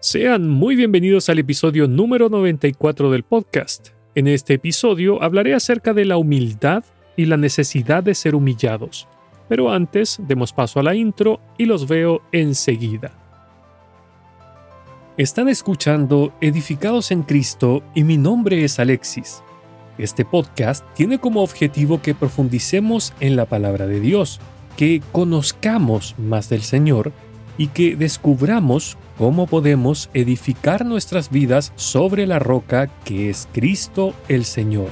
Sean muy bienvenidos al episodio número 94 del podcast. En este episodio hablaré acerca de la humildad y la necesidad de ser humillados. Pero antes, demos paso a la intro y los veo enseguida. Están escuchando Edificados en Cristo y mi nombre es Alexis. Este podcast tiene como objetivo que profundicemos en la palabra de Dios, que conozcamos más del Señor y que descubramos cómo podemos edificar nuestras vidas sobre la roca que es Cristo el Señor.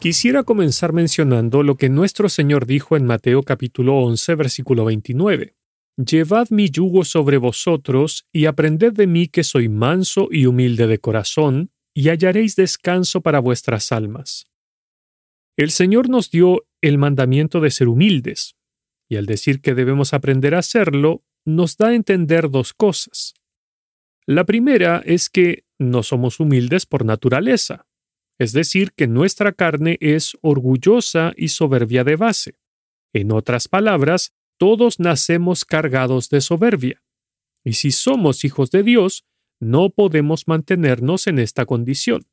Quisiera comenzar mencionando lo que nuestro Señor dijo en Mateo capítulo 11 versículo 29. Llevad mi yugo sobre vosotros y aprended de mí que soy manso y humilde de corazón, y hallaréis descanso para vuestras almas. El Señor nos dio el mandamiento de ser humildes, y al decir que debemos aprender a hacerlo, nos da a entender dos cosas. La primera es que no somos humildes por naturaleza, es decir, que nuestra carne es orgullosa y soberbia de base. En otras palabras, todos nacemos cargados de soberbia. Y si somos hijos de Dios, no podemos mantenernos en esta condición.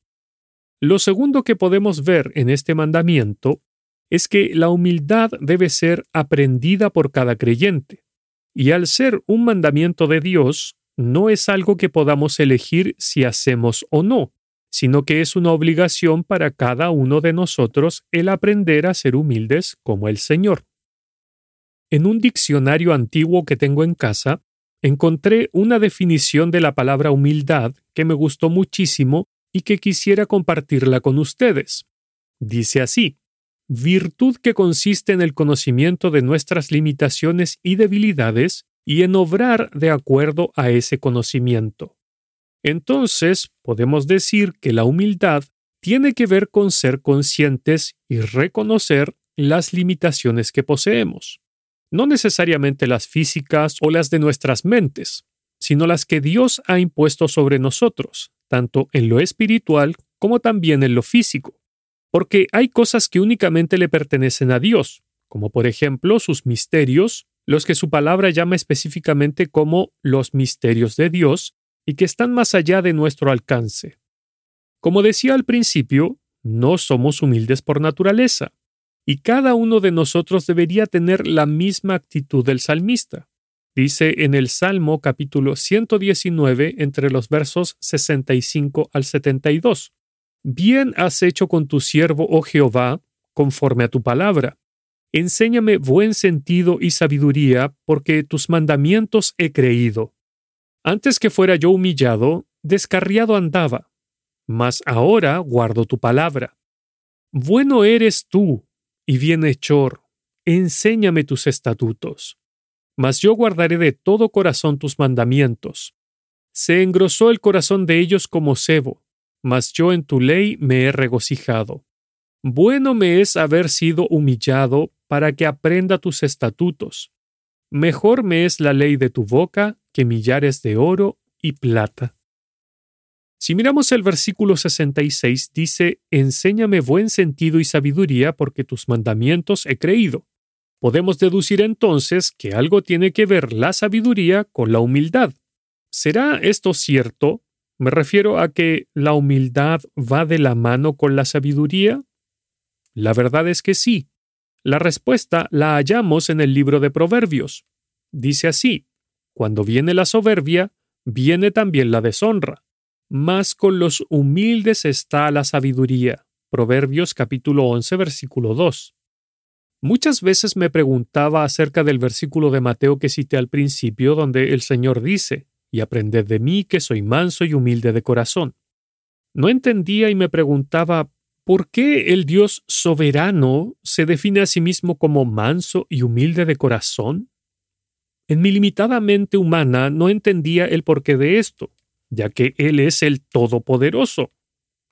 Lo segundo que podemos ver en este mandamiento es que la humildad debe ser aprendida por cada creyente. Y al ser un mandamiento de Dios, no es algo que podamos elegir si hacemos o no, sino que es una obligación para cada uno de nosotros el aprender a ser humildes como el Señor. En un diccionario antiguo que tengo en casa, encontré una definición de la palabra humildad que me gustó muchísimo y que quisiera compartirla con ustedes. Dice así, virtud que consiste en el conocimiento de nuestras limitaciones y debilidades y en obrar de acuerdo a ese conocimiento. Entonces, podemos decir que la humildad tiene que ver con ser conscientes y reconocer las limitaciones que poseemos. No necesariamente las físicas o las de nuestras mentes, sino las que Dios ha impuesto sobre nosotros, tanto en lo espiritual como también en lo físico. Porque hay cosas que únicamente le pertenecen a Dios, como por ejemplo sus misterios, los que su palabra llama específicamente como los misterios de Dios, y que están más allá de nuestro alcance. Como decía al principio, no somos humildes por naturaleza, y cada uno de nosotros debería tener la misma actitud del salmista. Dice en el Salmo capítulo 119 entre los versos 65 al 72. Bien has hecho con tu siervo, oh Jehová, conforme a tu palabra. Enséñame buen sentido y sabiduría, porque tus mandamientos he creído. Antes que fuera yo humillado, descarriado andaba, mas ahora guardo tu palabra. Bueno eres tú, y bienhechor, enséñame tus estatutos. Mas yo guardaré de todo corazón tus mandamientos. Se engrosó el corazón de ellos como cebo, mas yo en tu ley me he regocijado. Bueno me es haber sido humillado para que aprenda tus estatutos. Mejor me es la ley de tu boca que millares de oro y plata. Si miramos el versículo 66, dice, Enséñame buen sentido y sabiduría porque tus mandamientos he creído. Podemos deducir entonces que algo tiene que ver la sabiduría con la humildad. ¿Será esto cierto? Me refiero a que la humildad va de la mano con la sabiduría. La verdad es que sí. La respuesta la hallamos en el libro de Proverbios. Dice así, cuando viene la soberbia, viene también la deshonra. Mas con los humildes está la sabiduría. Proverbios capítulo 11 versículo 2. Muchas veces me preguntaba acerca del versículo de Mateo que cité al principio, donde el Señor dice, y aprended de mí que soy manso y humilde de corazón. No entendía y me preguntaba, ¿por qué el Dios soberano se define a sí mismo como manso y humilde de corazón? En mi limitada mente humana no entendía el porqué de esto, ya que Él es el Todopoderoso.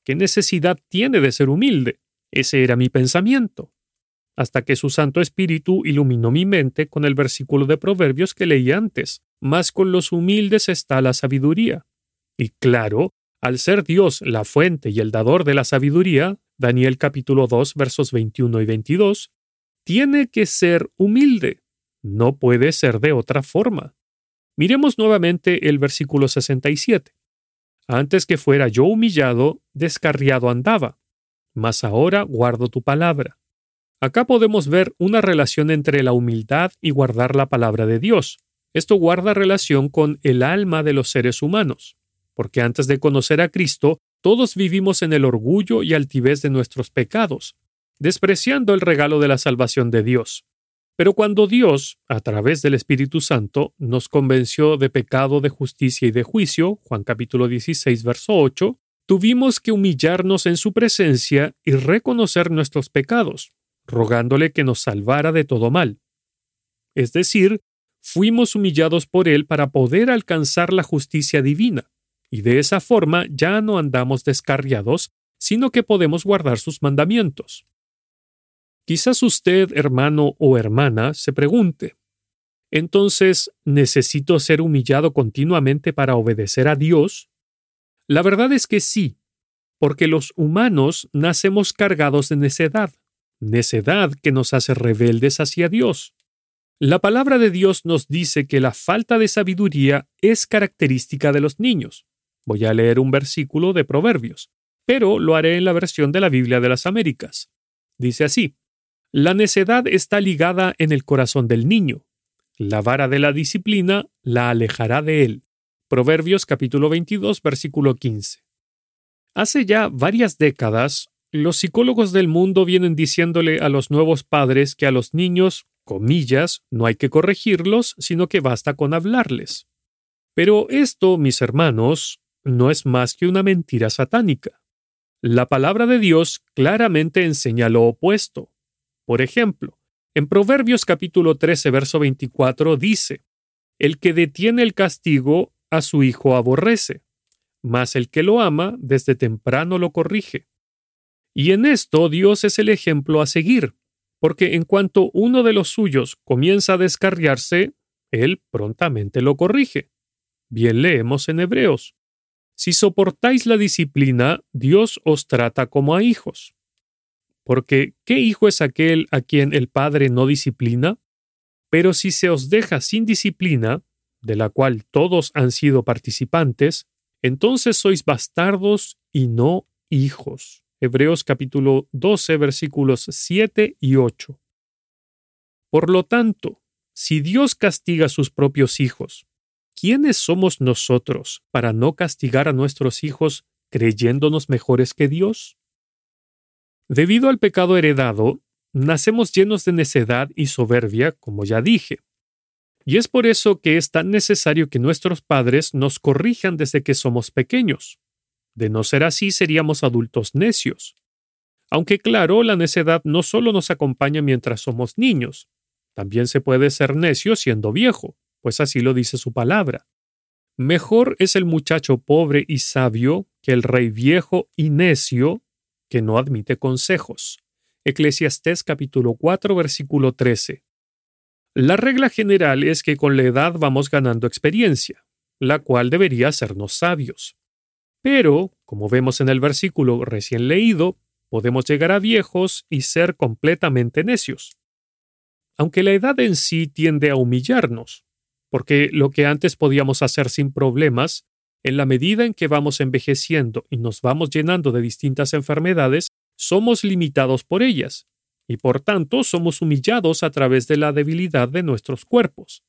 ¿Qué necesidad tiene de ser humilde? Ese era mi pensamiento. Hasta que su Santo Espíritu iluminó mi mente con el versículo de Proverbios que leí antes, mas con los humildes está la sabiduría. Y claro, al ser Dios la fuente y el dador de la sabiduría, Daniel capítulo 2 versos 21 y 22, tiene que ser humilde. No puede ser de otra forma. Miremos nuevamente el versículo 67. Antes que fuera yo humillado, descarriado andaba, mas ahora guardo tu palabra. Acá podemos ver una relación entre la humildad y guardar la palabra de Dios. Esto guarda relación con el alma de los seres humanos, porque antes de conocer a Cristo, todos vivimos en el orgullo y altivez de nuestros pecados, despreciando el regalo de la salvación de Dios. Pero cuando Dios, a través del Espíritu Santo, nos convenció de pecado, de justicia y de juicio, Juan capítulo 16, verso 8, tuvimos que humillarnos en su presencia y reconocer nuestros pecados, rogándole que nos salvara de todo mal. Es decir, fuimos humillados por Él para poder alcanzar la justicia divina, y de esa forma ya no andamos descarriados, sino que podemos guardar sus mandamientos. Quizás usted, hermano o hermana, se pregunte, entonces, ¿necesito ser humillado continuamente para obedecer a Dios? La verdad es que sí, porque los humanos nacemos cargados de necedad necedad que nos hace rebeldes hacia Dios. La palabra de Dios nos dice que la falta de sabiduría es característica de los niños. Voy a leer un versículo de Proverbios, pero lo haré en la versión de la Biblia de las Américas. Dice así, La necedad está ligada en el corazón del niño. La vara de la disciplina la alejará de él. Proverbios capítulo 22, versículo 15. Hace ya varias décadas, los psicólogos del mundo vienen diciéndole a los nuevos padres que a los niños, comillas, no hay que corregirlos, sino que basta con hablarles. Pero esto, mis hermanos, no es más que una mentira satánica. La palabra de Dios claramente enseña lo opuesto. Por ejemplo, en Proverbios capítulo 13, verso 24 dice, El que detiene el castigo a su hijo aborrece, mas el que lo ama desde temprano lo corrige. Y en esto Dios es el ejemplo a seguir, porque en cuanto uno de los suyos comienza a descarriarse, Él prontamente lo corrige. Bien leemos en Hebreos. Si soportáis la disciplina, Dios os trata como a hijos. Porque, ¿qué hijo es aquel a quien el Padre no disciplina? Pero si se os deja sin disciplina, de la cual todos han sido participantes, entonces sois bastardos y no hijos. Hebreos capítulo 12 versículos 7 y 8. Por lo tanto, si Dios castiga a sus propios hijos, ¿quiénes somos nosotros para no castigar a nuestros hijos creyéndonos mejores que Dios? Debido al pecado heredado, nacemos llenos de necedad y soberbia, como ya dije. Y es por eso que es tan necesario que nuestros padres nos corrijan desde que somos pequeños. De no ser así, seríamos adultos necios. Aunque claro, la necedad no solo nos acompaña mientras somos niños, también se puede ser necio siendo viejo, pues así lo dice su palabra. Mejor es el muchacho pobre y sabio que el rey viejo y necio que no admite consejos. Eclesiastés capítulo 4 versículo 13. La regla general es que con la edad vamos ganando experiencia, la cual debería hacernos sabios. Pero, como vemos en el versículo recién leído, podemos llegar a viejos y ser completamente necios. Aunque la edad en sí tiende a humillarnos, porque lo que antes podíamos hacer sin problemas, en la medida en que vamos envejeciendo y nos vamos llenando de distintas enfermedades, somos limitados por ellas, y por tanto somos humillados a través de la debilidad de nuestros cuerpos.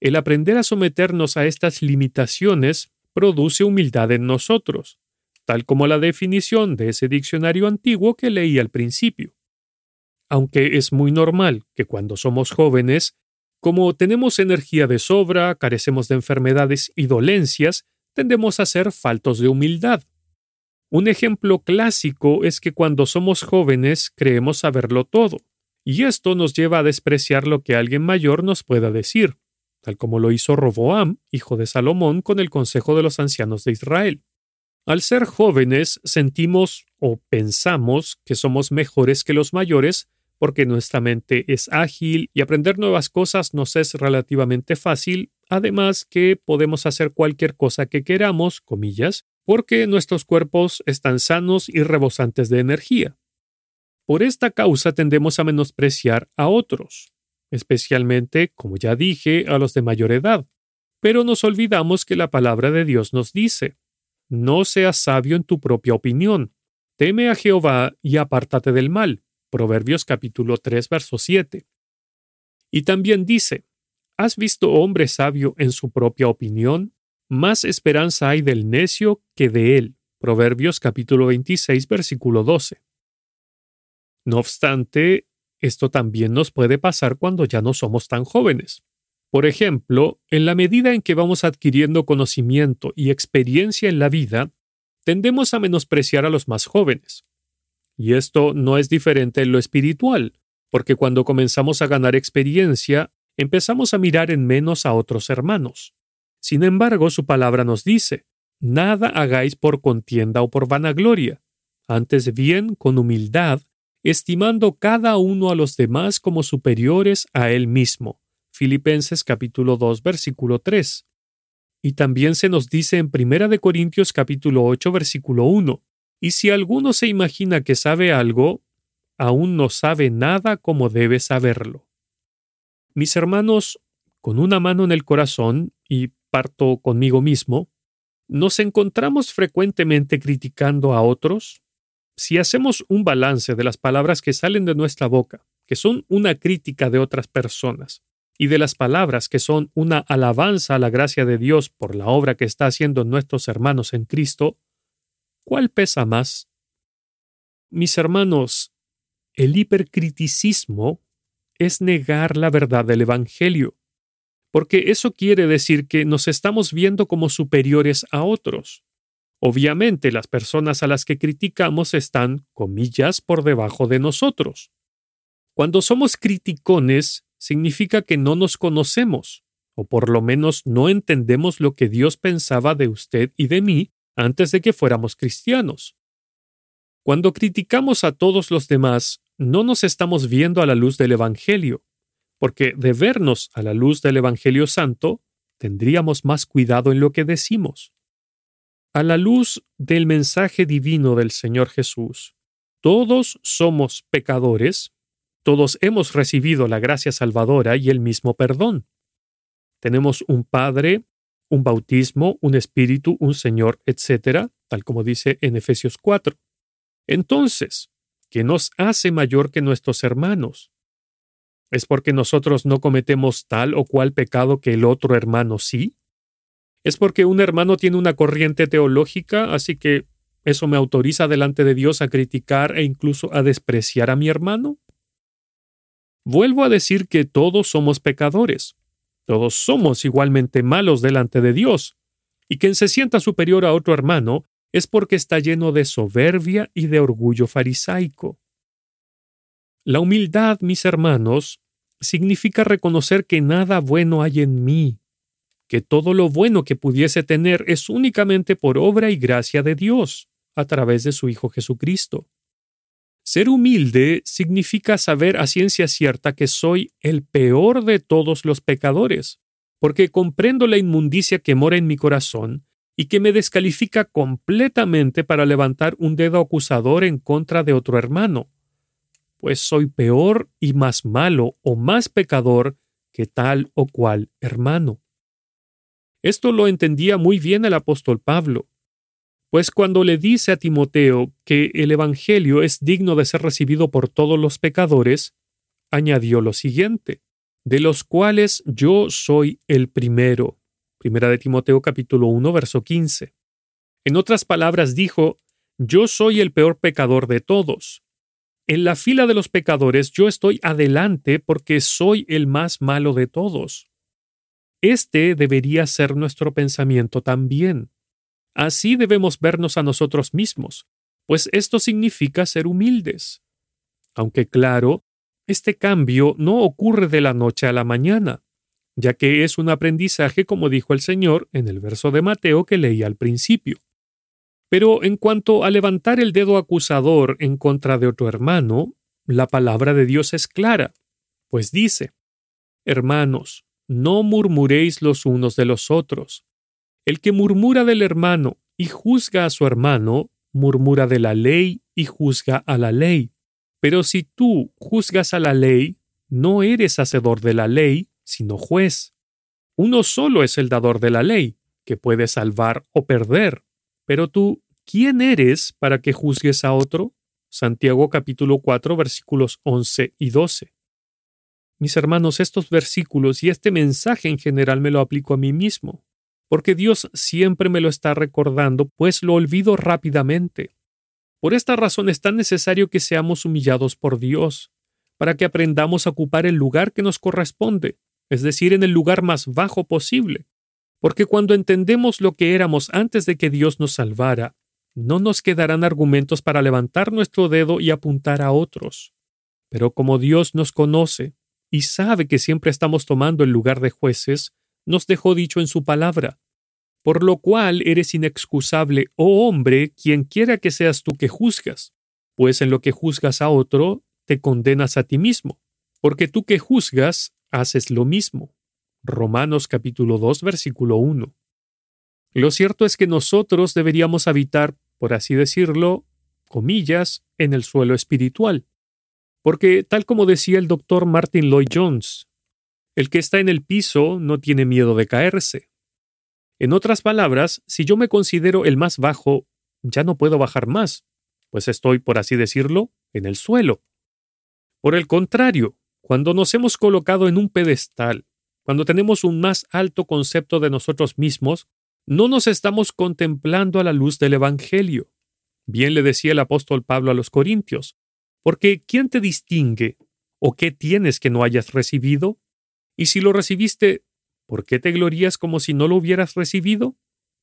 El aprender a someternos a estas limitaciones produce humildad en nosotros, tal como la definición de ese diccionario antiguo que leí al principio. Aunque es muy normal que cuando somos jóvenes, como tenemos energía de sobra, carecemos de enfermedades y dolencias, tendemos a ser faltos de humildad. Un ejemplo clásico es que cuando somos jóvenes creemos saberlo todo, y esto nos lleva a despreciar lo que alguien mayor nos pueda decir tal como lo hizo Roboam, hijo de Salomón, con el consejo de los ancianos de Israel. Al ser jóvenes sentimos o pensamos que somos mejores que los mayores porque nuestra mente es ágil y aprender nuevas cosas nos es relativamente fácil además que podemos hacer cualquier cosa que queramos, comillas, porque nuestros cuerpos están sanos y rebosantes de energía. Por esta causa tendemos a menospreciar a otros, especialmente, como ya dije, a los de mayor edad. Pero nos olvidamos que la palabra de Dios nos dice, no seas sabio en tu propia opinión, teme a Jehová y apártate del mal. Proverbios capítulo 3, verso 7. Y también dice, ¿has visto hombre sabio en su propia opinión? Más esperanza hay del necio que de él. Proverbios capítulo 26, versículo 12. No obstante, esto también nos puede pasar cuando ya no somos tan jóvenes. Por ejemplo, en la medida en que vamos adquiriendo conocimiento y experiencia en la vida, tendemos a menospreciar a los más jóvenes. Y esto no es diferente en lo espiritual, porque cuando comenzamos a ganar experiencia, empezamos a mirar en menos a otros hermanos. Sin embargo, su palabra nos dice, nada hagáis por contienda o por vanagloria, antes bien con humildad, estimando cada uno a los demás como superiores a él mismo Filipenses capítulo 2 versículo 3. Y también se nos dice en Primera de Corintios capítulo 8 versículo 1, y si alguno se imagina que sabe algo, aún no sabe nada como debe saberlo. Mis hermanos, con una mano en el corazón, y parto conmigo mismo, ¿nos encontramos frecuentemente criticando a otros? Si hacemos un balance de las palabras que salen de nuestra boca, que son una crítica de otras personas, y de las palabras que son una alabanza a la gracia de Dios por la obra que está haciendo nuestros hermanos en Cristo, ¿cuál pesa más? Mis hermanos, el hipercriticismo es negar la verdad del Evangelio, porque eso quiere decir que nos estamos viendo como superiores a otros. Obviamente las personas a las que criticamos están, comillas, por debajo de nosotros. Cuando somos criticones, significa que no nos conocemos, o por lo menos no entendemos lo que Dios pensaba de usted y de mí antes de que fuéramos cristianos. Cuando criticamos a todos los demás, no nos estamos viendo a la luz del Evangelio, porque de vernos a la luz del Evangelio Santo, tendríamos más cuidado en lo que decimos. A la luz del mensaje divino del Señor Jesús, todos somos pecadores todos hemos recibido la gracia salvadora y el mismo perdón. Tenemos un Padre, un bautismo, un Espíritu, un Señor, etc., tal como dice en Efesios 4. Entonces, ¿qué nos hace mayor que nuestros hermanos? ¿Es porque nosotros no cometemos tal o cual pecado que el otro hermano sí? ¿Es porque un hermano tiene una corriente teológica, así que eso me autoriza delante de Dios a criticar e incluso a despreciar a mi hermano? Vuelvo a decir que todos somos pecadores, todos somos igualmente malos delante de Dios, y quien se sienta superior a otro hermano es porque está lleno de soberbia y de orgullo farisaico. La humildad, mis hermanos, significa reconocer que nada bueno hay en mí, que todo lo bueno que pudiese tener es únicamente por obra y gracia de Dios, a través de su Hijo Jesucristo. Ser humilde significa saber a ciencia cierta que soy el peor de todos los pecadores, porque comprendo la inmundicia que mora en mi corazón y que me descalifica completamente para levantar un dedo acusador en contra de otro hermano, pues soy peor y más malo o más pecador que tal o cual hermano. Esto lo entendía muy bien el apóstol Pablo, pues cuando le dice a Timoteo que el Evangelio es digno de ser recibido por todos los pecadores, añadió lo siguiente, de los cuales yo soy el primero. Primera de Timoteo capítulo 1 verso 15. En otras palabras dijo, yo soy el peor pecador de todos. En la fila de los pecadores yo estoy adelante porque soy el más malo de todos. Este debería ser nuestro pensamiento también. Así debemos vernos a nosotros mismos, pues esto significa ser humildes. Aunque claro, este cambio no ocurre de la noche a la mañana, ya que es un aprendizaje como dijo el Señor en el verso de Mateo que leí al principio. Pero en cuanto a levantar el dedo acusador en contra de otro hermano, la palabra de Dios es clara, pues dice, Hermanos, no murmuréis los unos de los otros. El que murmura del hermano y juzga a su hermano, murmura de la ley y juzga a la ley. Pero si tú juzgas a la ley, no eres hacedor de la ley, sino juez. Uno solo es el dador de la ley, que puede salvar o perder. Pero tú, ¿quién eres para que juzgues a otro? Santiago capítulo 4 versículos 11 y 12. Mis hermanos, estos versículos y este mensaje en general me lo aplico a mí mismo, porque Dios siempre me lo está recordando, pues lo olvido rápidamente. Por esta razón es tan necesario que seamos humillados por Dios, para que aprendamos a ocupar el lugar que nos corresponde, es decir, en el lugar más bajo posible. Porque cuando entendemos lo que éramos antes de que Dios nos salvara, no nos quedarán argumentos para levantar nuestro dedo y apuntar a otros. Pero como Dios nos conoce, y sabe que siempre estamos tomando el lugar de jueces, nos dejó dicho en su palabra, por lo cual eres inexcusable, oh hombre, quien quiera que seas tú que juzgas, pues en lo que juzgas a otro, te condenas a ti mismo, porque tú que juzgas, haces lo mismo. Romanos capítulo 2 versículo 1. Lo cierto es que nosotros deberíamos habitar, por así decirlo, comillas, en el suelo espiritual, porque, tal como decía el doctor Martin Lloyd Jones, el que está en el piso no tiene miedo de caerse. En otras palabras, si yo me considero el más bajo, ya no puedo bajar más, pues estoy, por así decirlo, en el suelo. Por el contrario, cuando nos hemos colocado en un pedestal, cuando tenemos un más alto concepto de nosotros mismos, no nos estamos contemplando a la luz del Evangelio. Bien le decía el apóstol Pablo a los Corintios, porque ¿quién te distingue? ¿O qué tienes que no hayas recibido? Y si lo recibiste, ¿por qué te glorías como si no lo hubieras recibido?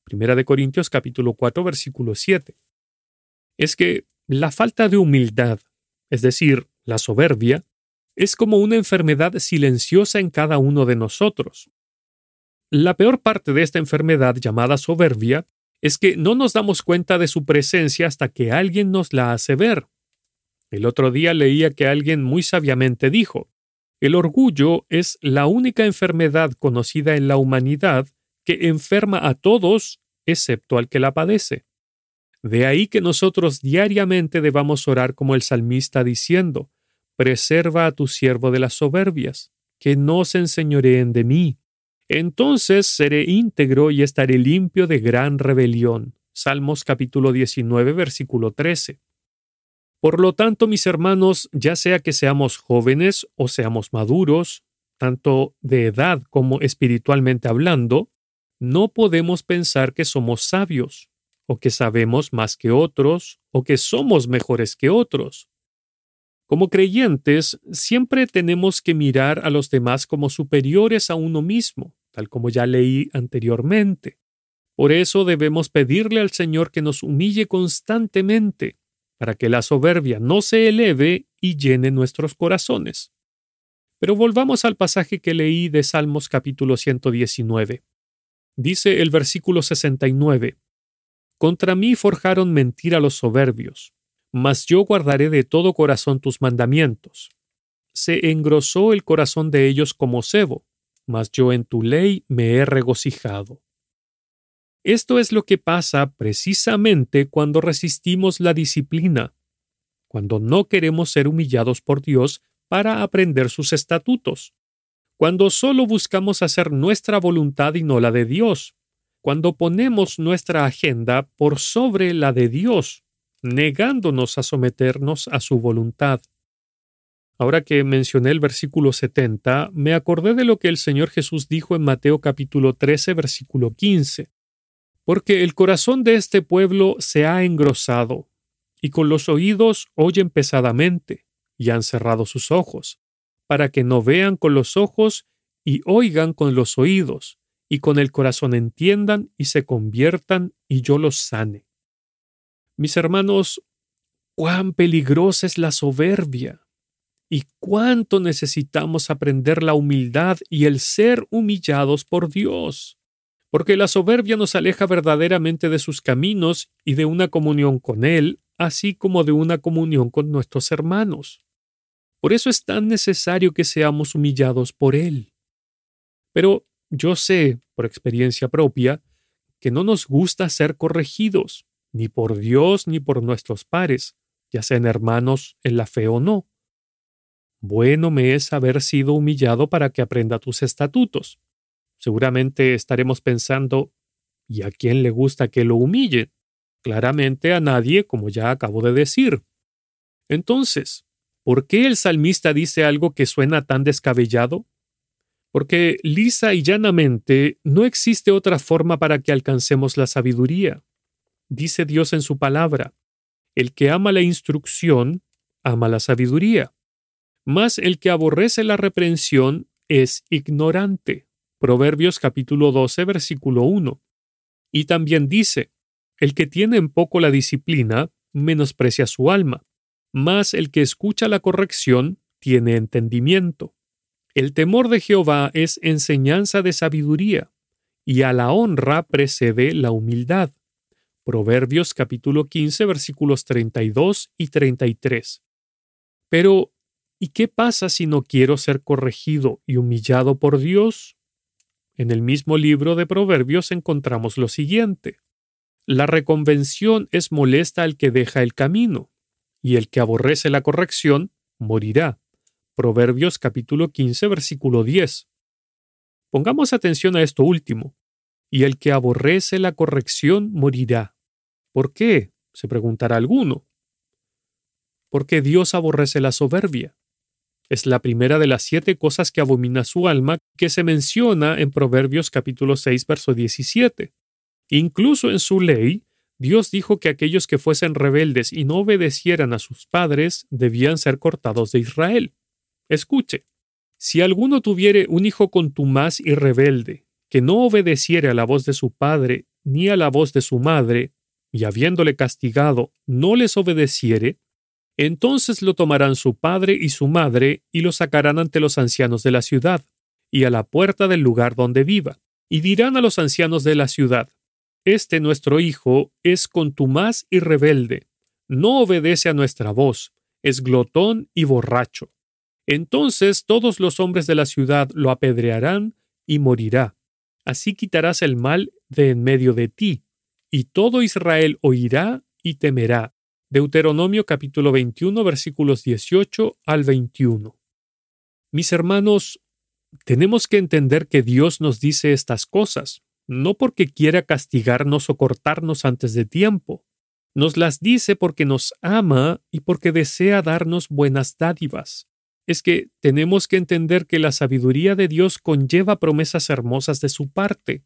Primera de Corintios capítulo 4 versículo 7. Es que la falta de humildad, es decir, la soberbia, es como una enfermedad silenciosa en cada uno de nosotros. La peor parte de esta enfermedad llamada soberbia es que no nos damos cuenta de su presencia hasta que alguien nos la hace ver. El otro día leía que alguien muy sabiamente dijo, el orgullo es la única enfermedad conocida en la humanidad que enferma a todos excepto al que la padece. De ahí que nosotros diariamente debamos orar como el salmista diciendo, Preserva a tu siervo de las soberbias, que no se enseñoreen de mí. Entonces seré íntegro y estaré limpio de gran rebelión. Salmos capítulo 19, versículo 13. Por lo tanto, mis hermanos, ya sea que seamos jóvenes o seamos maduros, tanto de edad como espiritualmente hablando, no podemos pensar que somos sabios, o que sabemos más que otros, o que somos mejores que otros. Como creyentes, siempre tenemos que mirar a los demás como superiores a uno mismo, tal como ya leí anteriormente. Por eso debemos pedirle al Señor que nos humille constantemente, para que la soberbia no se eleve y llene nuestros corazones. Pero volvamos al pasaje que leí de Salmos capítulo 119. Dice el versículo 69, Contra mí forjaron mentira los soberbios, mas yo guardaré de todo corazón tus mandamientos. Se engrosó el corazón de ellos como cebo, mas yo en tu ley me he regocijado. Esto es lo que pasa precisamente cuando resistimos la disciplina, cuando no queremos ser humillados por Dios para aprender sus estatutos, cuando solo buscamos hacer nuestra voluntad y no la de Dios, cuando ponemos nuestra agenda por sobre la de Dios, negándonos a someternos a su voluntad. Ahora que mencioné el versículo 70, me acordé de lo que el Señor Jesús dijo en Mateo capítulo 13, versículo 15 porque el corazón de este pueblo se ha engrosado, y con los oídos oyen pesadamente, y han cerrado sus ojos, para que no vean con los ojos y oigan con los oídos, y con el corazón entiendan y se conviertan, y yo los sane. Mis hermanos, cuán peligrosa es la soberbia, y cuánto necesitamos aprender la humildad y el ser humillados por Dios porque la soberbia nos aleja verdaderamente de sus caminos y de una comunión con Él, así como de una comunión con nuestros hermanos. Por eso es tan necesario que seamos humillados por Él. Pero yo sé, por experiencia propia, que no nos gusta ser corregidos, ni por Dios ni por nuestros pares, ya sean hermanos en la fe o no. Bueno me es haber sido humillado para que aprenda tus estatutos. Seguramente estaremos pensando, ¿y a quién le gusta que lo humille? Claramente a nadie, como ya acabo de decir. Entonces, ¿por qué el salmista dice algo que suena tan descabellado? Porque lisa y llanamente no existe otra forma para que alcancemos la sabiduría. Dice Dios en su palabra, el que ama la instrucción, ama la sabiduría. Mas el que aborrece la reprensión es ignorante. Proverbios capítulo 12, versículo 1. Y también dice, el que tiene en poco la disciplina, menosprecia su alma, mas el que escucha la corrección tiene entendimiento. El temor de Jehová es enseñanza de sabiduría, y a la honra precede la humildad. Proverbios capítulo 15 versículos 32 y 33. Pero, ¿y qué pasa si no quiero ser corregido y humillado por Dios? En el mismo libro de Proverbios encontramos lo siguiente. La reconvención es molesta al que deja el camino, y el que aborrece la corrección morirá. Proverbios capítulo 15 versículo 10. Pongamos atención a esto último. Y el que aborrece la corrección morirá. ¿Por qué? se preguntará alguno. Porque Dios aborrece la soberbia. Es la primera de las siete cosas que abomina su alma que se menciona en Proverbios capítulo 6 verso 17. Incluso en su ley, Dios dijo que aquellos que fuesen rebeldes y no obedecieran a sus padres debían ser cortados de Israel. Escuche, si alguno tuviere un hijo contumaz y rebelde, que no obedeciere a la voz de su padre ni a la voz de su madre, y habiéndole castigado no les obedeciere, entonces lo tomarán su padre y su madre y lo sacarán ante los ancianos de la ciudad, y a la puerta del lugar donde viva, y dirán a los ancianos de la ciudad, Este nuestro hijo es contumaz y rebelde, no obedece a nuestra voz, es glotón y borracho. Entonces todos los hombres de la ciudad lo apedrearán y morirá. Así quitarás el mal de en medio de ti, y todo Israel oirá y temerá. Deuteronomio capítulo 21 versículos 18 al 21. Mis hermanos, tenemos que entender que Dios nos dice estas cosas, no porque quiera castigarnos o cortarnos antes de tiempo. Nos las dice porque nos ama y porque desea darnos buenas dádivas es que tenemos que entender que la sabiduría de Dios conlleva promesas hermosas de su parte.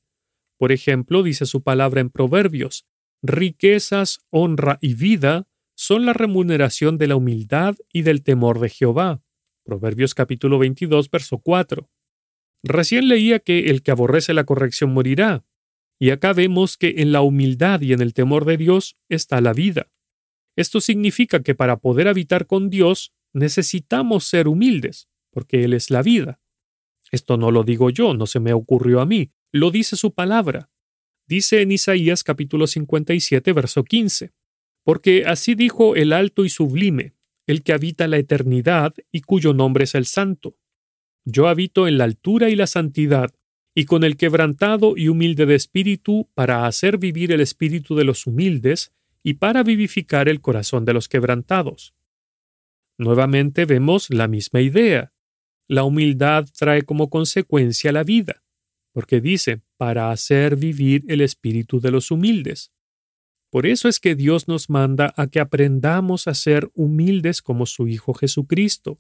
Por ejemplo, dice su palabra en Proverbios, riquezas, honra y vida son la remuneración de la humildad y del temor de Jehová. Proverbios capítulo 22, verso 4. Recién leía que el que aborrece la corrección morirá, y acá vemos que en la humildad y en el temor de Dios está la vida. Esto significa que para poder habitar con Dios necesitamos ser humildes, porque Él es la vida. Esto no lo digo yo, no se me ocurrió a mí, lo dice su palabra. Dice en Isaías capítulo 57, verso 15, porque así dijo el alto y sublime, el que habita la eternidad y cuyo nombre es el santo. Yo habito en la altura y la santidad, y con el quebrantado y humilde de espíritu, para hacer vivir el espíritu de los humildes, y para vivificar el corazón de los quebrantados. Nuevamente vemos la misma idea. La humildad trae como consecuencia la vida, porque dice, para hacer vivir el espíritu de los humildes. Por eso es que Dios nos manda a que aprendamos a ser humildes como su Hijo Jesucristo.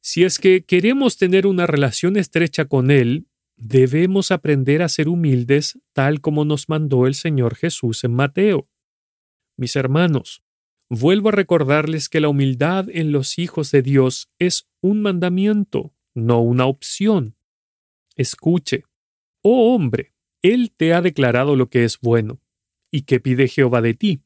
Si es que queremos tener una relación estrecha con Él, debemos aprender a ser humildes tal como nos mandó el Señor Jesús en Mateo. Mis hermanos, Vuelvo a recordarles que la humildad en los hijos de Dios es un mandamiento, no una opción. Escuche, oh hombre, Él te ha declarado lo que es bueno. ¿Y qué pide Jehová de ti?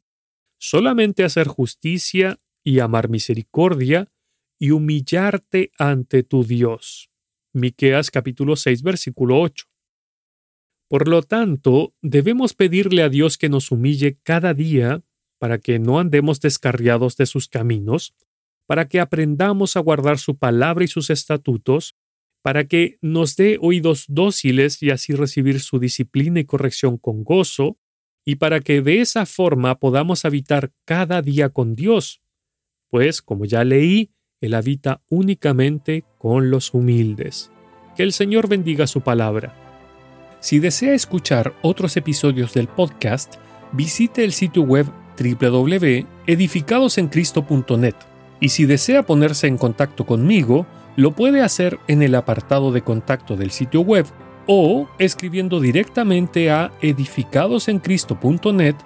Solamente hacer justicia y amar misericordia y humillarte ante tu Dios. Miqueas capítulo 6 versículo 8. Por lo tanto, debemos pedirle a Dios que nos humille cada día para que no andemos descarriados de sus caminos, para que aprendamos a guardar su palabra y sus estatutos, para que nos dé oídos dóciles y así recibir su disciplina y corrección con gozo, y para que de esa forma podamos habitar cada día con Dios, pues, como ya leí, Él habita únicamente con los humildes. Que el Señor bendiga su palabra. Si desea escuchar otros episodios del podcast, visite el sitio web www.edificadosencristo.net y si desea ponerse en contacto conmigo, lo puede hacer en el apartado de contacto del sitio web o escribiendo directamente a edificadosencristo.net.